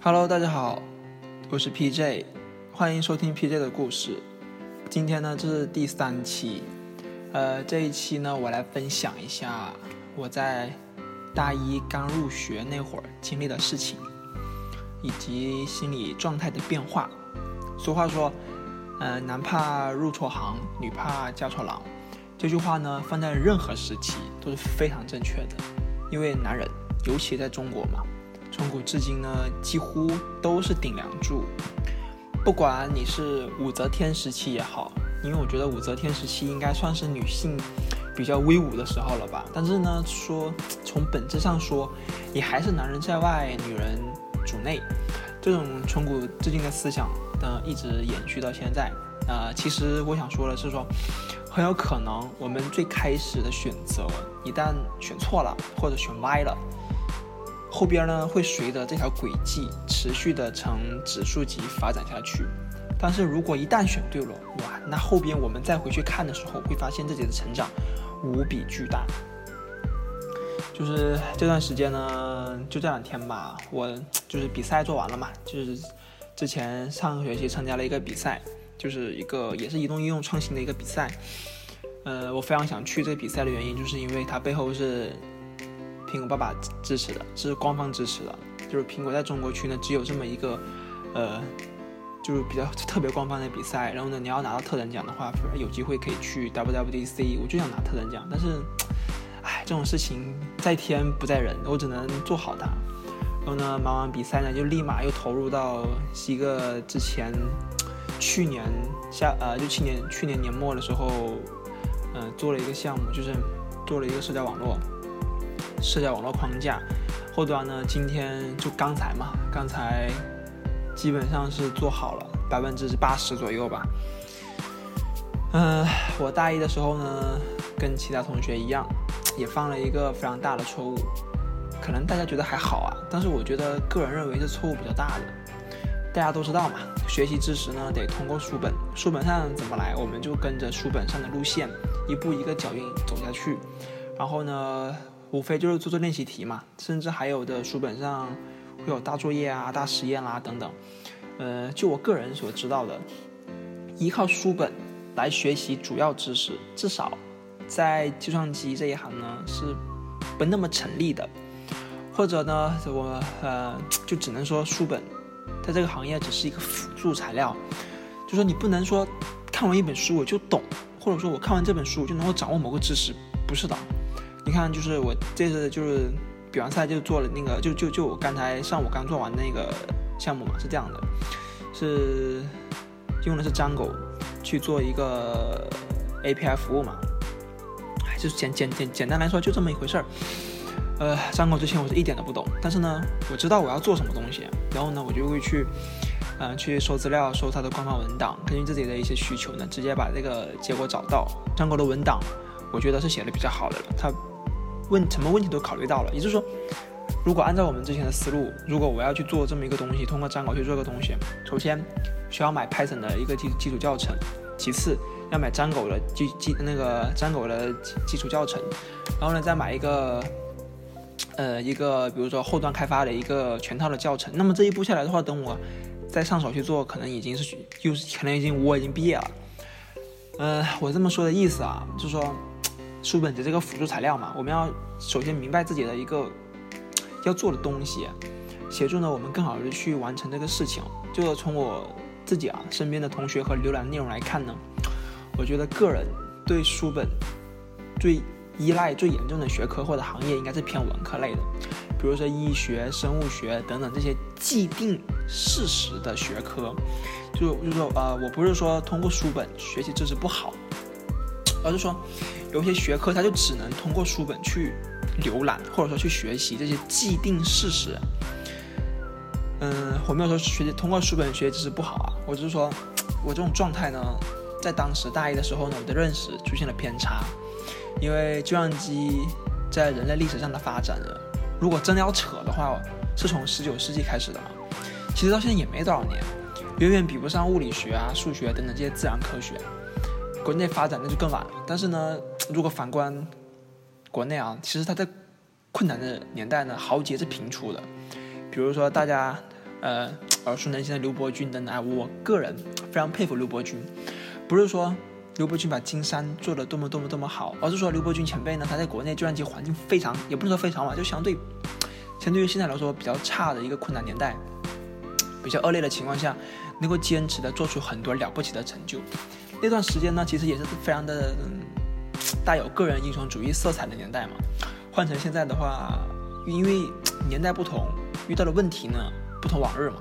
Hello，大家好，我是 PJ，欢迎收听 PJ 的故事。今天呢，这是第三期，呃，这一期呢，我来分享一下我在大一刚入学那会儿经历的事情，以及心理状态的变化。俗话说，呃，男怕入错行，女怕嫁错郎。这句话呢，放在任何时期都是非常正确的，因为男人，尤其在中国嘛。从古至今呢，几乎都是顶梁柱。不管你是武则天时期也好，因为我觉得武则天时期应该算是女性比较威武的时候了吧。但是呢，说从本质上说，也还是男人在外，女人主内。这种从古至今的思想呢，一直延续到现在。呃，其实我想说的是说，很有可能我们最开始的选择，一旦选错了或者选歪了。后边呢会随着这条轨迹持续的呈指数级发展下去，但是如果一旦选对了，哇，那后边我们再回去看的时候，会发现自己的成长无比巨大。就是这段时间呢，就这两天吧，我就是比赛做完了嘛，就是之前上个学期参加了一个比赛，就是一个也是移动应用创新的一个比赛。呃，我非常想去这个比赛的原因，就是因为它背后是。苹果爸爸支持的，是官方支持的，就是苹果在中国区呢，只有这么一个，呃，就是比较特别官方的比赛。然后呢，你要拿到特等奖的话，有机会可以去 WWDC。我就想拿特等奖，但是，唉，这种事情在天不在人，我只能做好它。然后呢，忙完比赛呢，就立马又投入到一个之前去年下呃，就去年去年年末的时候，嗯，做了一个项目，就是做了一个社交网络。社交网络框架后端呢？今天就刚才嘛，刚才基本上是做好了百分之八十左右吧。嗯，我大一的时候呢，跟其他同学一样，也犯了一个非常大的错误。可能大家觉得还好啊，但是我觉得个人认为是错误比较大的。大家都知道嘛，学习知识呢得通过书本，书本上怎么来，我们就跟着书本上的路线，一步一个脚印走下去。然后呢？无非就是做做练习题嘛，甚至还有的书本上会有大作业啊、大实验啦等等。呃，就我个人所知道的，依靠书本来学习主要知识，至少在计算机这一行呢是不那么成立的。或者呢，我呃就只能说书本在这个行业只是一个辅助材料，就说你不能说看完一本书我就懂，或者说我看完这本书就能够掌握某个知识，不是的。你看，就是我这次就是比完赛就做了那个，就就就我刚才上午刚做完那个项目嘛，是这样的，是用的是 Django 去做一个 API 服务嘛，哎，就简简简简单来说就这么一回事儿。呃，Django 之前我是一点都不懂，但是呢，我知道我要做什么东西，然后呢，我就会去嗯去搜资料，搜它的官方文档，根据自己的一些需求呢，直接把这个结果找到。张狗的文档，我觉得是写的比较好的了，它。问什么问题都考虑到了，也就是说，如果按照我们之前的思路，如果我要去做这么一个东西，通过张狗去做个东西，首先需要买 Python 的一个基基础教程，其次要买张狗的基基那个张狗的基础教程，然后呢再买一个呃一个比如说后端开发的一个全套的教程。那么这一步下来的话，等我再上手去做，可能已经是又是可能已经我已经毕业了。呃，我这么说的意思啊，就是说。书本的这个辅助材料嘛，我们要首先明白自己的一个 要做的东西，协助呢我们更好的去完成这个事情。就从我自己啊身边的同学和浏览内容来看呢，我觉得个人对书本最依赖最严重的学科或者行业应该是偏文科类的，比如说医学、生物学等等这些既定事实的学科。就就说呃，我不是说通过书本学习知识不好。而是说，有些学科它就只能通过书本去浏览，或者说去学习这些既定事实。嗯，我没有说学习通过书本学知识不好啊，我只是说，我这种状态呢，在当时大一的时候呢，我的认识出现了偏差。因为计算机在人类历史上的发展呢，如果真的要扯的话，是从十九世纪开始的嘛，其实到现在也没多少年，远远比不上物理学啊、数学等等这些自然科学。国内发展那就更晚了，但是呢，如果反观国内啊，其实它在困难的年代呢，豪杰是频出的。比如说大家呃耳熟能详的刘伯钧等等。我个人非常佩服刘伯钧，不是说刘伯钧把金山做的多么多么多么好，而是说刘伯钧前辈呢，他在国内计算机环境非常，也不能说非常吧，就相对相对于现在来说比较差的一个困难年代，比较恶劣的情况下，能够坚持的做出很多了不起的成就。那段时间呢，其实也是非常的带有个人英雄主义色彩的年代嘛。换成现在的话，因为年代不同，遇到的问题呢不同往日嘛。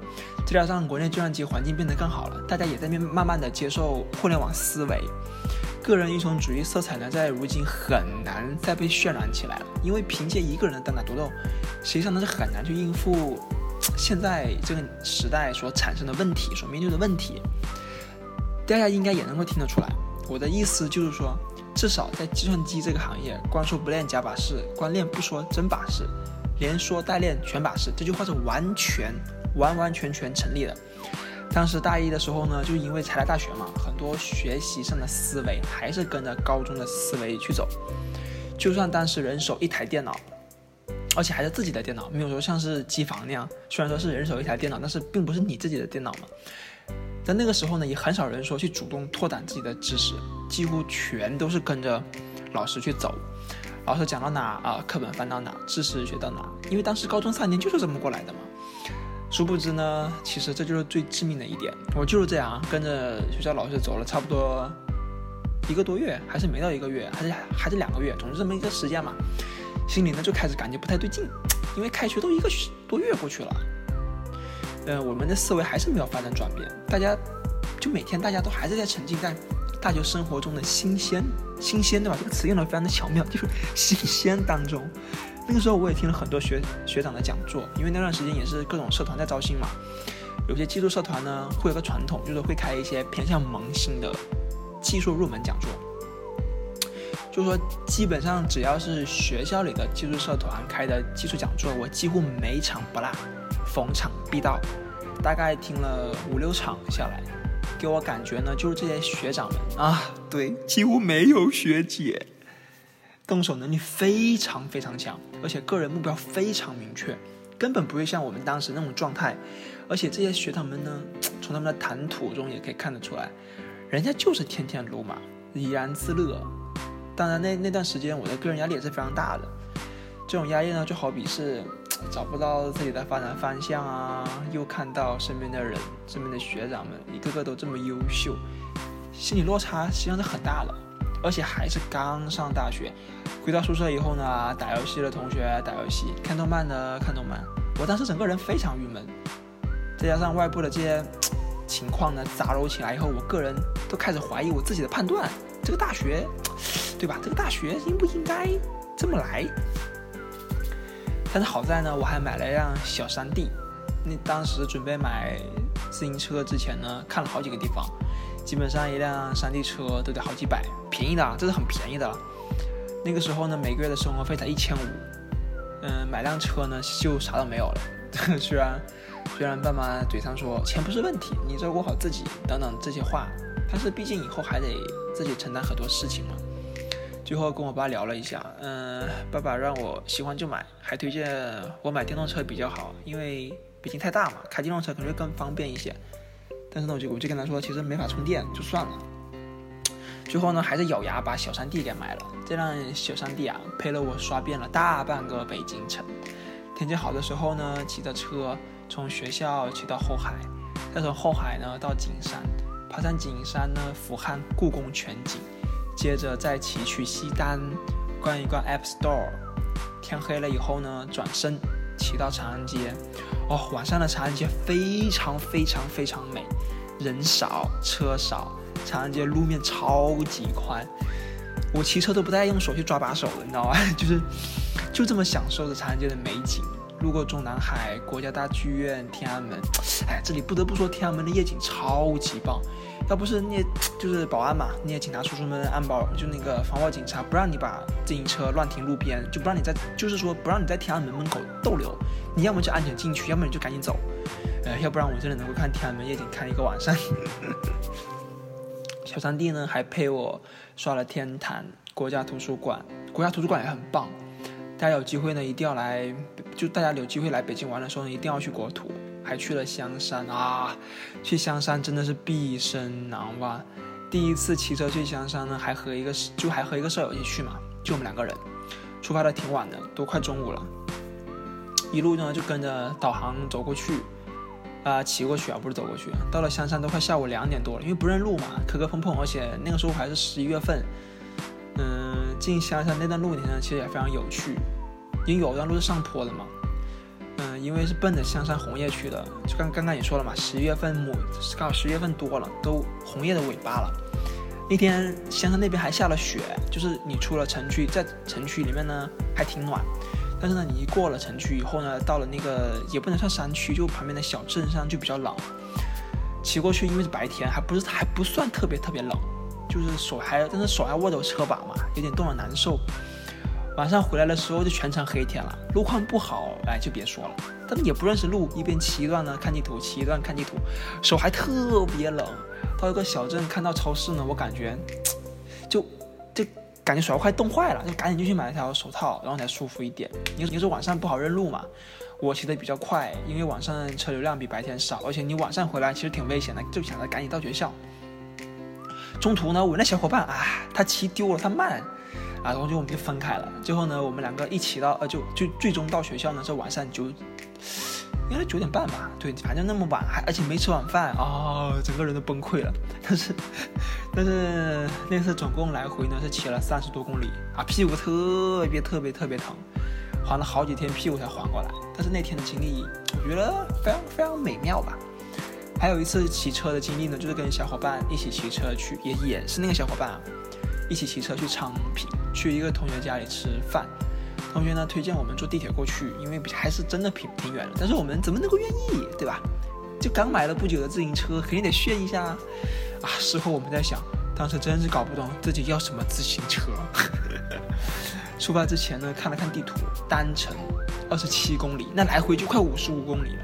再加上国内计算机环境变得更好了，大家也在慢慢慢的接受互联网思维，个人英雄主义色彩呢，在如今很难再被渲染起来了。因为凭借一个人的单打独斗，实际上呢是很难去应付现在这个时代所产生的问题，所面对的问题。大家应该也能够听得出来，我的意思就是说，至少在计算机这个行业，光说不练假把式，光练不说真把式，连说带练全把式，这句话是完全完完全全成立的。当时大一的时候呢，就因为才来大学嘛，很多学习上的思维还是跟着高中的思维去走。就算当时人手一台电脑，而且还是自己的电脑，没有说像是机房那样，虽然说是人手一台电脑，但是并不是你自己的电脑嘛。在那个时候呢，也很少人说去主动拓展自己的知识，几乎全都是跟着老师去走。老师讲到哪啊，课本翻到哪，知识学到哪。因为当时高中三年就是这么过来的嘛。殊不知呢，其实这就是最致命的一点。我就是这样跟着学校老师走了差不多一个多月，还是没到一个月，还是还是两个月，总之这么一个时间嘛，心里呢就开始感觉不太对劲，因为开学都一个多月过去了。呃，我们的思维还是没有发生转变，大家就每天大家都还是在沉浸在大学生活中的新鲜，新鲜对吧？这个词用的非常的巧妙，就是新鲜当中。那个时候我也听了很多学学长的讲座，因为那段时间也是各种社团在招新嘛，有些技术社团呢会有个传统，就是会开一些偏向萌新的技术入门讲座，就是说基本上只要是学校里的技术社团开的技术讲座，我几乎每场不落。逢场必到，大概听了五六场下来，给我感觉呢，就是这些学长们啊，对，几乎没有学姐，动手能力非常非常强，而且个人目标非常明确，根本不会像我们当时那种状态。而且这些学长们呢，从他们的谈吐中也可以看得出来，人家就是天天撸嘛，怡然自乐。当然，那那段时间我的个人压力也是非常大的，这种压力呢，就好比是。找不到自己的发展方向啊，又看到身边的人、身边的学长们一个个都这么优秀，心理落差实际上是很大的，而且还是刚上大学。回到宿舍以后呢，打游戏的同学打游戏，看动漫的看动漫，我当时整个人非常郁闷。再加上外部的这些情况呢杂糅起来以后，我个人都开始怀疑我自己的判断：这个大学，对吧？这个大学应不应该这么来？但是好在呢，我还买了一辆小山地。那当时准备买自行车之前呢，看了好几个地方，基本上一辆山地车都得好几百，便宜的，这是很便宜的了。那个时候呢，每个月的生活费才一千五，嗯，买辆车呢就啥都没有了。虽然虽然爸妈嘴上说钱不是问题，你照顾好自己等等这些话，但是毕竟以后还得自己承担很多事情嘛。最后跟我爸聊了一下，嗯，爸爸让我喜欢就买，还推荐我买电动车比较好，因为北京太大嘛，开电动车可能会更方便一些。但是呢，我就我就跟他说，其实没法充电，就算了。最后呢，还是咬牙把小山地给买了。这辆小山地啊，陪了我刷遍了大半个北京城。天气好的时候呢，骑着车从学校骑到后海，再从后海呢到景山，爬上景山呢，俯瞰故宫全景。接着再骑去西单逛一逛 App Store，天黑了以后呢，转身骑到长安街。哦，晚上的长安街非常非常非常美，人少车少，长安街路面超级宽，我骑车都不带用手去抓把手的，你知道吗？就是就这么享受着长安街的美景。路过中南海、国家大剧院、天安门，哎，这里不得不说天安门的夜景超级棒。要不是那，就是保安嘛，那些警察叔叔们安保，就那个防暴警察，不让你把自行车乱停路边，就不让你在，就是说不让你在天安门门口逗留。你要么就安全进去，要么你就赶紧走。呃，要不然我真的能够看天安门夜景看一个晚上。小三弟呢，还陪我刷了天坛、国家图书馆，国家图书馆也很棒。大家有机会呢，一定要来，就大家有机会来北京玩的时候呢，一定要去国图，还去了香山啊。去香山真的是毕生难忘。第一次骑车去香山呢，还和一个就还和一个舍友一起去嘛，就我们两个人。出发的挺晚的，都快中午了。一路呢就跟着导航走过去，啊，骑过去啊，不是走过去。到了香山都快下午两点多了，因为不认路嘛，磕磕碰碰，而且那个时候还是十一月份。嗯，进香山那段路呢，其实也非常有趣，因为有一段路是上坡的嘛。嗯，因为是奔着香山红叶去的，就刚刚刚也说了嘛，十月份末，刚好十月份多了，都红叶的尾巴了。那天香山那边还下了雪，就是你出了城区，在城区里面呢还挺暖，但是呢你一过了城区以后呢，到了那个也不能算山区，就旁边的小镇上就比较冷。骑过去因为是白天，还不是还不算特别特别冷，就是手还但是手还握着车把嘛，有点冻得难受。晚上回来的时候就全程黑天了，路况不好，哎，就别说了。但是也不认识路，一边骑一段呢看地图，骑一段看地图，手还特别冷。到一个小镇看到超市呢，我感觉就就感觉手要快冻坏了，就赶紧就去买了条手套，然后才舒服一点。你你说晚上不好认路嘛？我骑的比较快，因为晚上车流量比白天少，而且你晚上回来其实挺危险的，就想着赶紧到学校。中途呢，我那小伙伴啊，他骑丢了，他慢。啊，然后就我们就分开了。最后呢，我们两个一起到，呃，就就最终到学校呢，是晚上九，应该九点半吧。对，反正那么晚，还而且没吃晚饭啊，整个人都崩溃了。但是，但是那次总共来回呢是骑了三十多公里啊，屁股特别特别特别疼，缓了好几天屁股才缓过来。但是那天的经历，我觉得非常非常美妙吧。还有一次骑车的经历呢，就是跟小伙伴一起骑车去，也也是那个小伙伴。一起骑车去昌平，去一个同学家里吃饭。同学呢推荐我们坐地铁过去，因为还是真的挺挺远的。但是我们怎么能够愿意，对吧？就刚买了不久的自行车，肯定得炫一下啊！事后我们在想，当时真是搞不懂自己要什么自行车。出发之前呢，看了看地图，单程二十七公里，那来回就快五十五公里了。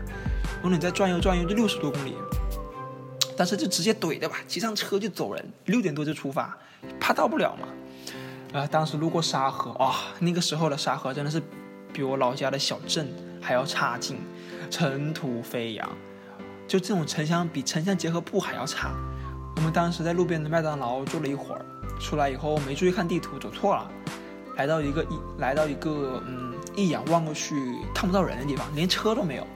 然后你再转悠转悠，就六十多公里。但是就直接怼的吧，骑上车就走人，六点多就出发，怕到不了嘛。啊，当时路过沙河啊，那个时候的沙河真的是比我老家的小镇还要差劲，尘土飞扬，就这种城乡比城乡结合部还要差。我们当时在路边的麦当劳坐了一会儿，出来以后没注意看地图，走错了，来到一个一来到一个嗯，一眼望过去看不到人的地方，连车都没有。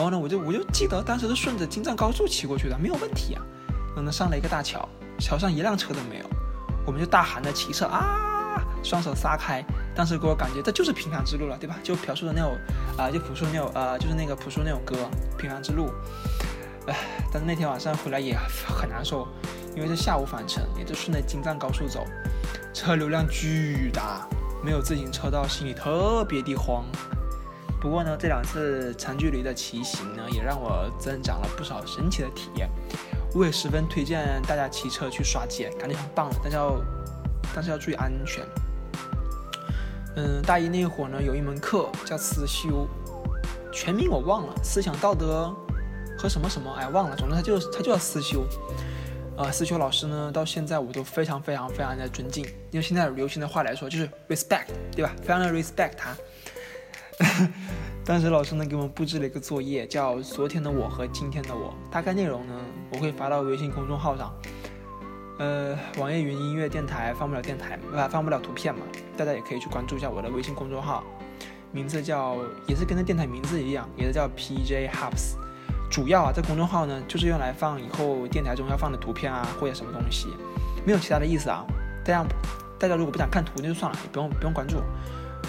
然后呢，我就我就记得当时是顺着京藏高速骑过去的，没有问题啊。然后呢，上了一个大桥，桥上一辆车都没有，我们就大喊着骑车啊，双手撒开。当时给我感觉这就是平凡之路了，对吧？就朴树的那首啊，就朴树那首呃，就是那个朴树那首歌《平凡之路》。唉，但是那天晚上回来也很难受，因为是下午返程，也就顺着京藏高速走，车流量巨大，没有自行车道，心里特别的慌。不过呢，这两次长距离的骑行呢，也让我增长了不少神奇的体验。我也十分推荐大家骑车去刷街，感觉很棒。但是要，但是要注意安全。嗯，大一那会儿呢，有一门课叫思修，全名我忘了，思想道德和什么什么，哎，忘了。总之，他就他就叫思修。呃，思修老师呢，到现在我都非常非常非常的尊敬，因为现在流行的话来说，就是 respect，对吧？非常的 respect 他。当时老师呢给我们布置了一个作业，叫《昨天的我和今天的我》。大概内容呢，我会发到微信公众号上。呃，网易云音乐电台放不了电台，啊，放不了图片嘛。大家也可以去关注一下我的微信公众号，名字叫也是跟着电台名字一样，也是叫 PJ Hubs。主要啊，这公众号呢就是用来放以后电台中要放的图片啊，或者什么东西，没有其他的意思啊。大家大家如果不想看图那就算了，也不用不用关注。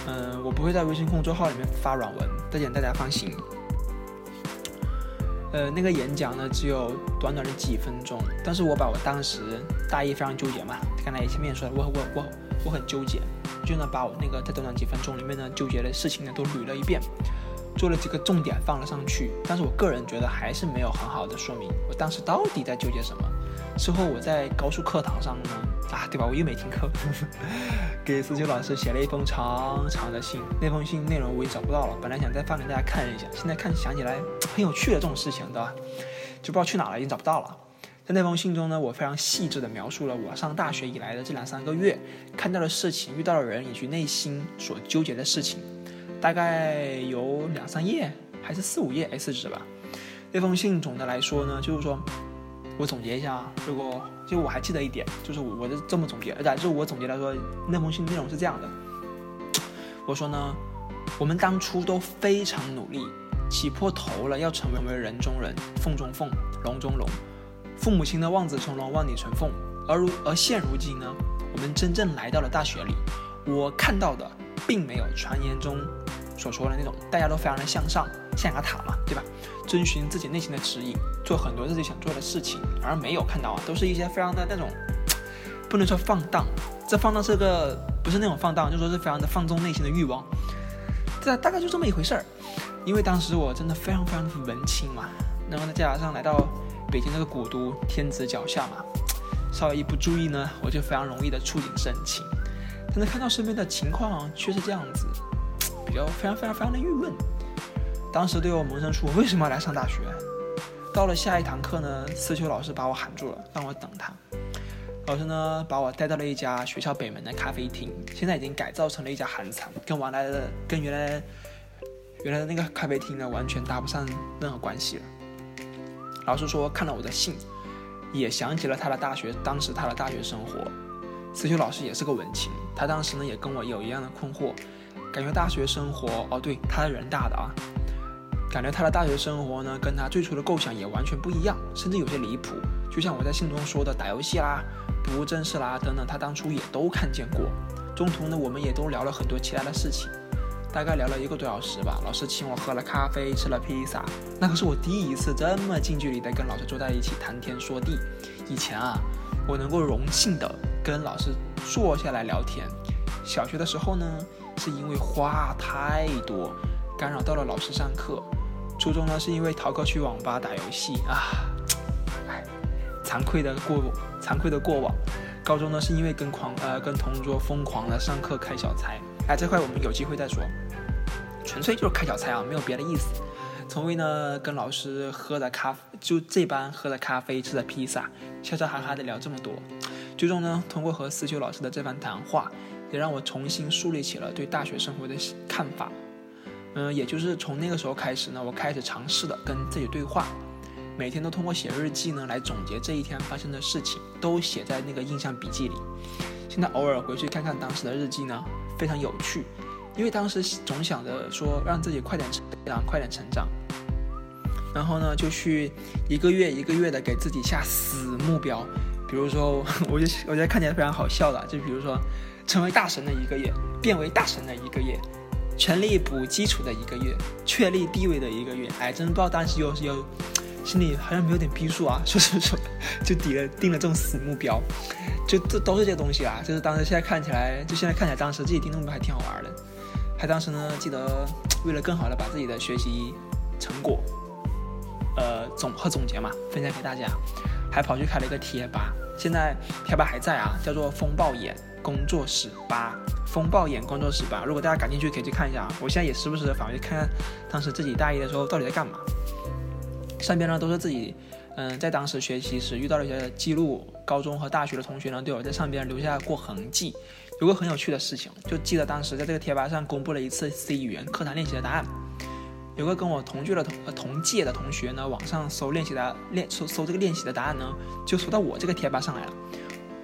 嗯，我不会在微信公众号里面发软文，这点大家放心。呃，那个演讲呢，只有短短的几分钟，但是我把我当时大一非常纠结嘛，刚才前面说了，我我我我很纠结，就呢把我那个在短短几分钟里面呢纠结的事情呢都捋了一遍，做了几个重点放了上去，但是我个人觉得还是没有很好的说明我当时到底在纠结什么。之后我在高数课堂上呢，啊，对吧？我又没听课，给思秋老师写了一封长长的信。那封信内容我也找不到了，本来想再放给大家看一下，现在看想起来很有趣的这种事情，对吧？就不知道去哪了，已经找不到了。在那封信中呢，我非常细致地描述了我上大学以来的这两三个月看到的事情、遇到的人以及内心所纠结的事情，大概有两三页还是四五页 A4 纸吧。那封信总的来说呢，就是说我总结一下啊，如果就我还记得一点，就是我我是这么总结，而且是我总结来说，那封信内容是这样的。我说呢，我们当初都非常努力，起破头了要成为人中人，凤中凤，龙中龙，父母亲的望子成龙，望女成凤。而如而现如今呢，我们真正来到了大学里，我看到的并没有传言中所说的那种大家都非常的向上，象牙塔嘛，对吧？遵循自己内心的指引，做很多自己想做的事情，而没有看到啊，都是一些非常的那种，不能说放荡，这放荡是个。不是那种放荡，就说是非常的放纵内心的欲望，这大概就这么一回事儿。因为当时我真的非常非常的文青嘛，然后再加上来到北京这个古都，天子脚下嘛，稍微一不注意呢，我就非常容易的触景生情。但是看到身边的情况却是这样子，比较非常非常非常的郁闷。当时对我萌生出为什么要来上大学。到了下一堂课呢，思秋老师把我喊住了，让我等他。老师呢，把我带到了一家学校北门的咖啡厅，现在已经改造成了一家韩餐，跟原来的跟原来原来的那个咖啡厅呢，完全搭不上任何关系了。老师说看了我的信，也想起了他的大学，当时他的大学生活。思修老师也是个文青，他当时呢也跟我有一样的困惑，感觉大学生活，哦对，他是人大的啊，感觉他的大学生活呢，跟他最初的构想也完全不一样，甚至有些离谱。就像我在信中说的，打游戏啦。不务正事啦，等等，他当初也都看见过。中途呢，我们也都聊了很多其他的事情，大概聊了一个多小时吧。老师请我喝了咖啡，吃了披萨，那可是我第一次这么近距离的跟老师坐在一起谈天说地。以前啊，我能够荣幸的跟老师坐下来聊天。小学的时候呢，是因为话太多，干扰到了老师上课。初中呢，是因为逃课去网吧打游戏啊。惭愧的过，惭愧的过往。高中呢，是因为跟狂呃跟同桌疯狂的上课开小差，哎，这块我们有机会再说。纯粹就是开小差啊，没有别的意思。从未呢跟老师喝的咖，就这班喝的咖啡，吃的披萨，笑笑哈哈的聊这么多。最终呢，通过和思修老师的这番谈话，也让我重新树立起了对大学生活的看法。嗯，也就是从那个时候开始呢，我开始尝试的跟自己对话。每天都通过写日记呢来总结这一天发生的事情，都写在那个印象笔记里。现在偶尔回去看看当时的日记呢，非常有趣，因为当时总想着说让自己快点成长，快点成长。然后呢，就去一个月一个月的给自己下死目标，比如说，我就我觉得看起来非常好笑的，就比如说成为大神的一个月，变为大神的一个月，全力补基础的一个月，确立地位的一个月。哎，真不知道当时有有。心里好像没有点逼数啊，说说说，就抵了定了这种死目标，就这都是这些东西啊。就是当时现在看起来，就现在看起来，当时自己定的目标还挺好玩的。还当时呢，记得为了更好的把自己的学习成果，呃，总和总结嘛，分享给大家，还跑去开了一个贴吧。现在贴吧还在啊，叫做风暴眼工作室吧。风暴眼工作室吧，如果大家感兴趣，可以去看一下啊。我现在也时不时的返回去看看，当时自己大一的时候到底在干嘛。上边呢都是自己，嗯，在当时学习时遇到的一些记录。高中和大学的同学呢，都有在上边留下过痕迹。有个很有趣的事情，就记得当时在这个贴吧上公布了一次 C 语言课堂练习的答案。有个跟我同届的同同届的同学呢，网上搜练习的练搜搜这个练习的答案呢，就搜到我这个贴吧上来了。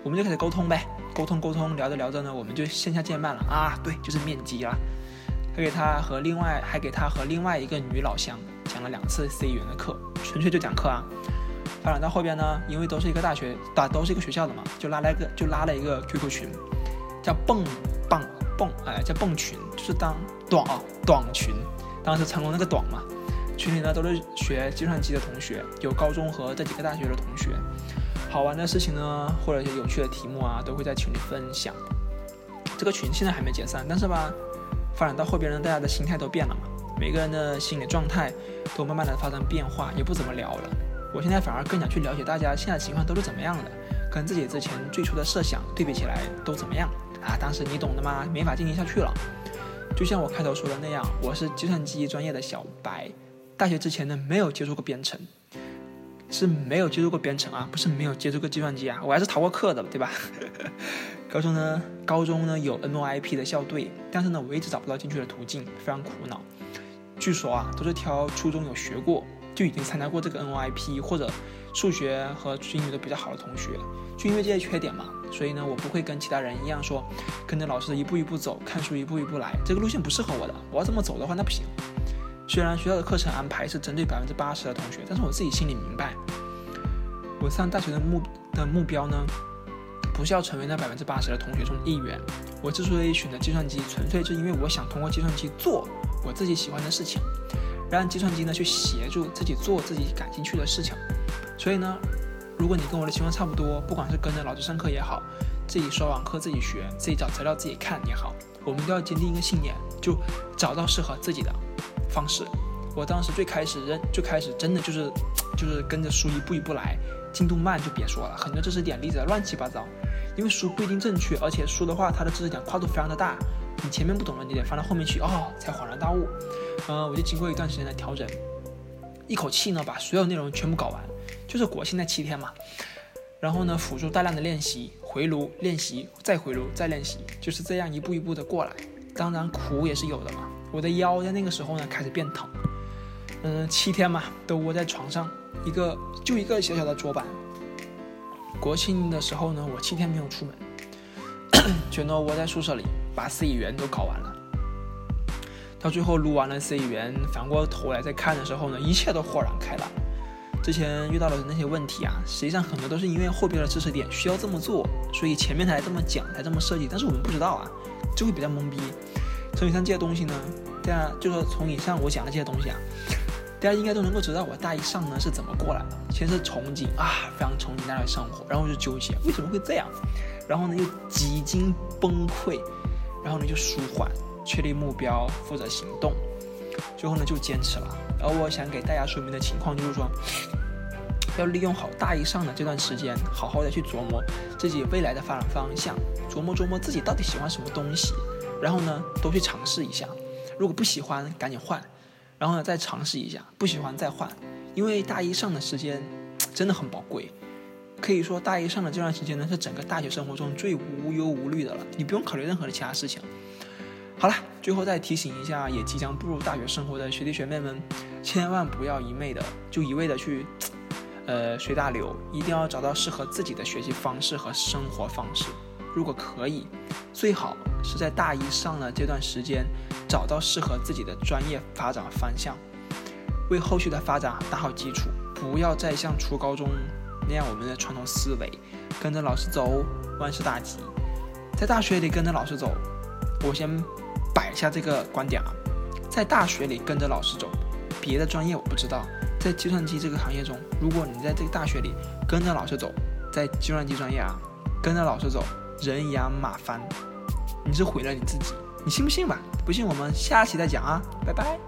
我们就开始沟通呗，沟通沟通，聊着聊着呢，我们就线下见面了啊，对，就是面基了。还给他和另外还给他和另外一个女老乡讲了两次 C 语言的课。纯粹就讲课啊，发展到后边呢，因为都是一个大学，大都是一个学校的嘛，就拉了一个，就拉了一个 QQ 群，叫蹦蹦蹦，哎，叫蹦群，就是当短啊短群，当时成龙那个短嘛。群里呢都是学计算机的同学，有高中和这几个大学的同学，好玩的事情呢，或者一些有趣的题目啊，都会在群里分享。这个群现在还没解散，但是吧，发展到后边呢，大家的心态都变了嘛。每个人的心理状态都慢慢的发生变化，也不怎么聊了。我现在反而更想去了解大家现在情况都是怎么样的，跟自己之前最初的设想对比起来都怎么样啊？当时你懂的吗？没法进行下去了。就像我开头说的那样，我是计算机专业的小白，大学之前呢没有接触过编程，是没有接触过编程啊，不是没有接触过计算机啊，我还是逃过课的，对吧？高中呢，高中呢有 NOIP 的校队，但是呢我一直找不到进去的途径，非常苦恼。据说啊，都是挑初中有学过，就已经参加过这个 NOIP 或者数学和英语都比较好的同学，就因为这些缺点嘛，所以呢，我不会跟其他人一样说跟着老师一步一步走，看书一步一步来，这个路线不适合我的。我要这么走的话，那不行。虽然学校的课程安排是针对百分之八十的同学，但是我自己心里明白，我上大学的目的目标呢，不是要成为那百分之八十的同学中一员。我之所以选择计算机，纯粹是因为我想通过计算机做我自己喜欢的事情，让计算机呢去协助自己做自己感兴趣的事情。所以呢，如果你跟我的情况差不多，不管是跟着老师上课也好，自己刷网课自己学，自己找资料自己看也好，我们都要坚定一个信念，就找到适合自己的。方式，我当时最开始认，最开始真的就是，就是跟着书一步一步来，进度慢就别说了，很多知识点例子乱七八糟，因为书不一定正确，而且书的话它的知识点跨度非常的大，你前面不懂的你得翻到后面去，哦，才恍然大悟。嗯，我就经过一段时间的调整，一口气呢把所有内容全部搞完，就是国庆那七天嘛，然后呢辅助大量的练习，回炉练习，再回炉再练习，就是这样一步一步的过来，当然苦也是有的嘛。我的腰在那个时候呢开始变疼，嗯，七天嘛都窝在床上，一个就一个小小的桌板。国庆的时候呢，我七天没有出门，全都窝在宿舍里，把 C 语言都搞完了。到最后录完了 C 语言，反过头来再看的时候呢，一切都豁然开朗。之前遇到的那些问题啊，实际上很多都是因为后边的知识点需要这么做，所以前面才这么讲，才这么设计，但是我们不知道啊，就会比较懵逼。从以上这些东西呢，大家就说从以上我讲的这些东西啊，大家应该都能够知道我大一上呢是怎么过来的。先是憧憬啊，非常憧憬大学生活，然后就纠结为什么会这样，然后呢又几经崩溃，然后呢就舒缓，确立目标，负责行动，最后呢就坚持了。而我想给大家说明的情况就是说，要利用好大一上的这段时间，好好的去琢磨自己未来的发展方向，琢磨琢磨自己到底喜欢什么东西。然后呢，都去尝试一下，如果不喜欢，赶紧换，然后呢，再尝试一下，不喜欢再换，因为大一上的时间真的很宝贵，可以说大一上的这段时间呢，是整个大学生活中最无忧无虑的了，你不用考虑任何的其他事情。好了，最后再提醒一下，也即将步入大学生活的学弟学妹们，千万不要一昧的就一味的去，呃，随大流，一定要找到适合自己的学习方式和生活方式。如果可以，最好是在大一上的这段时间，找到适合自己的专业发展方向，为后续的发展打好基础。不要再像初高中那样，我们的传统思维，跟着老师走，万事大吉。在大学里跟着老师走，我先摆下这个观点啊。在大学里跟着老师走，别的专业我不知道。在计算机这个行业中，如果你在这个大学里跟着老师走，在计算机专业啊，跟着老师走。人仰马翻，你是毁了你自己，你信不信吧？不信我们下期再讲啊，拜拜。